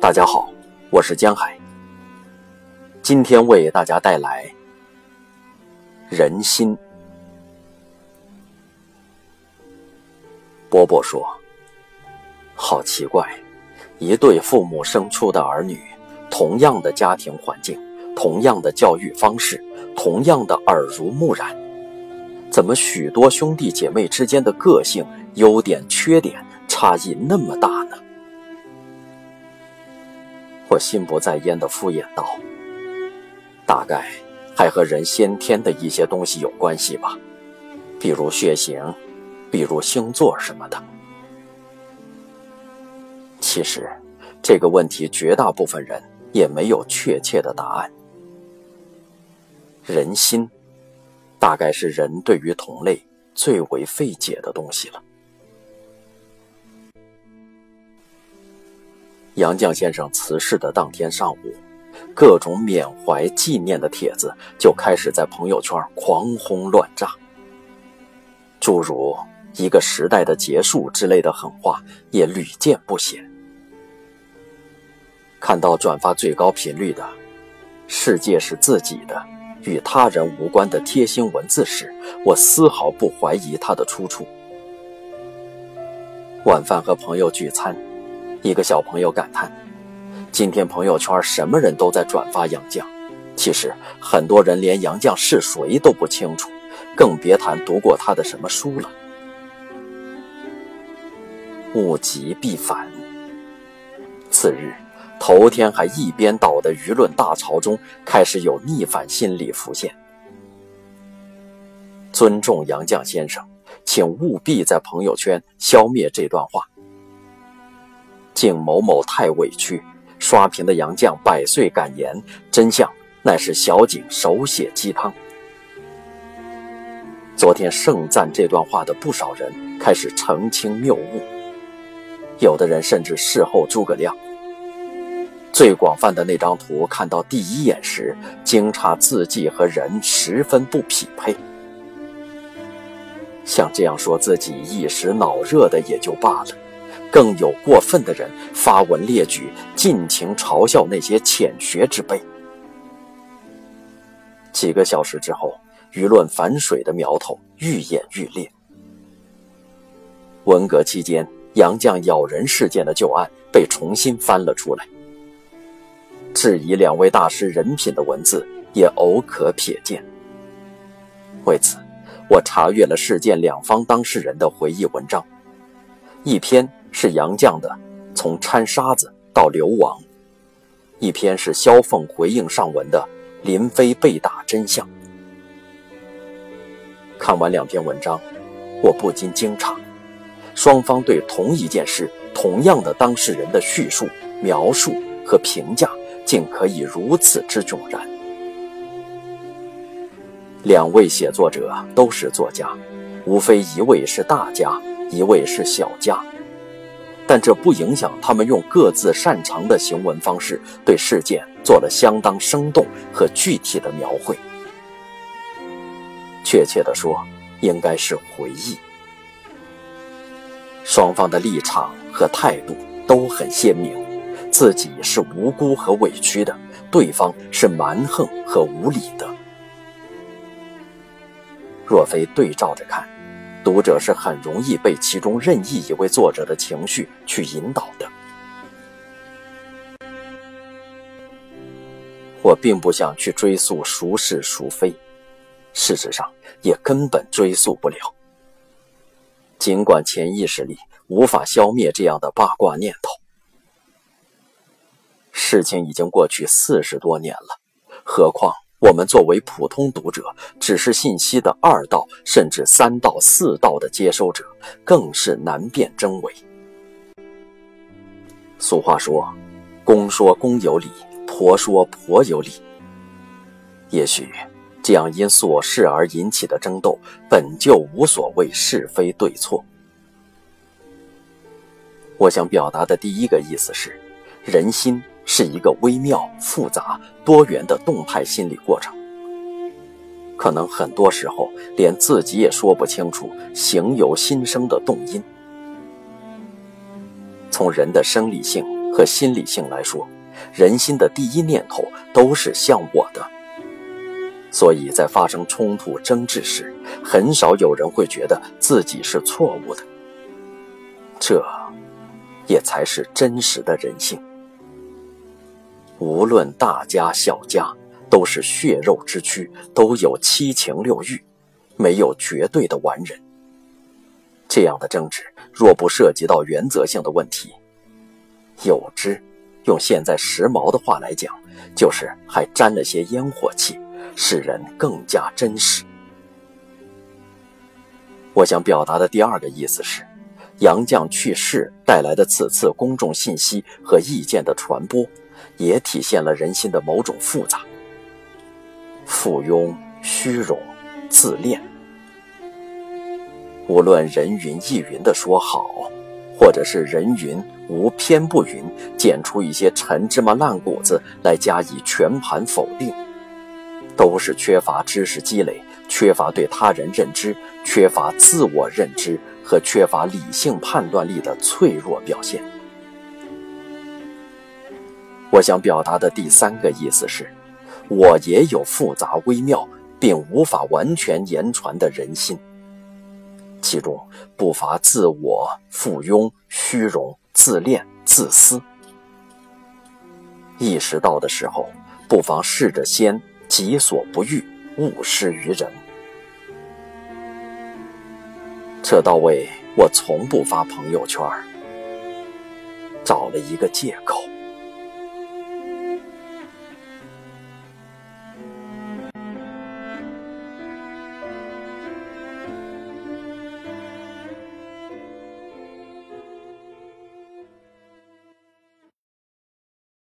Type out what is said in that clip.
大家好，我是江海。今天为大家带来人心。波波说：“好奇怪，一对父母生出的儿女，同样的家庭环境，同样的教育方式，同样的耳濡目染，怎么许多兄弟姐妹之间的个性、优点、缺点差异那么大呢？”我心不在焉的敷衍道：“大概还和人先天的一些东西有关系吧，比如血型，比如星座什么的。其实这个问题绝大部分人也没有确切的答案。人心，大概是人对于同类最为费解的东西了。”杨绛先生辞世的当天上午，各种缅怀纪念的帖子就开始在朋友圈狂轰乱炸，诸如“一个时代的结束”之类的狠话也屡见不鲜。看到转发最高频率的“世界是自己的，与他人无关”的贴心文字时，我丝毫不怀疑它的出处。晚饭和朋友聚餐。一个小朋友感叹：“今天朋友圈什么人都在转发杨绛，其实很多人连杨绛是谁都不清楚，更别谈读过他的什么书了。”物极必反。次日，头天还一边倒的舆论大潮中，开始有逆反心理浮现。尊重杨绛先生，请务必在朋友圈消灭这段话。敬某某太委屈，刷屏的杨绛百岁感言，真相乃是小景手写鸡汤。昨天盛赞这段话的不少人开始澄清谬误，有的人甚至事后诸葛亮。最广泛的那张图看到第一眼时，惊诧字迹和人十分不匹配。像这样说自己一时脑热的也就罢了。更有过分的人发文列举，尽情嘲笑那些浅学之辈。几个小时之后，舆论反水的苗头愈演愈烈。文革期间杨绛咬人事件的旧案被重新翻了出来，质疑两位大师人品的文字也偶可瞥见。为此，我查阅了事件两方当事人的回忆文章，一篇。是杨绛的《从掺沙子到流亡》，一篇是萧凤回应上文的《林飞被打真相》。看完两篇文章，我不禁惊诧：双方对同一件事、同样的当事人的叙述、描述和评价，竟可以如此之迥然。两位写作者都是作家，无非一位是大家，一位是小家。但这不影响他们用各自擅长的行文方式对事件做了相当生动和具体的描绘。确切的说，应该是回忆。双方的立场和态度都很鲜明，自己是无辜和委屈的，对方是蛮横和无理的。若非对照着看。读者是很容易被其中任意一位作者的情绪去引导的。我并不想去追溯孰是孰非，事实上也根本追溯不了。尽管潜意识里无法消灭这样的八卦念头，事情已经过去四十多年了，何况……我们作为普通读者，只是信息的二道甚至三道、四道的接收者，更是难辨真伪。俗话说：“公说公有理，婆说婆有理。”也许，这样因琐事而引起的争斗，本就无所谓是非对错。我想表达的第一个意思是，人心是一个微妙、复杂、多元的动态心理过程，可能很多时候连自己也说不清楚形由心生的动因。从人的生理性和心理性来说，人心的第一念头都是向我的，所以在发生冲突争执时，很少有人会觉得自己是错误的。这，也才是真实的人性。无论大家小家，都是血肉之躯，都有七情六欲，没有绝对的完人。这样的争执，若不涉及到原则性的问题，有之，用现在时髦的话来讲，就是还沾了些烟火气，使人更加真实。我想表达的第二个意思是，杨绛去世带来的此次公众信息和意见的传播。也体现了人心的某种复杂、附庸、虚荣、自恋。无论人云亦云的说好，或者是人云无偏不云，捡出一些陈芝麻烂谷子来加以全盘否定，都是缺乏知识积累、缺乏对他人认知、缺乏自我认知和缺乏理性判断力的脆弱表现。我想表达的第三个意思是，我也有复杂微妙并无法完全言传的人心，其中不乏自我、附庸、虚荣、自恋、自私。意识到的时候，不妨试着先己所不欲，勿施于人。这到位，我从不发朋友圈，找了一个借口。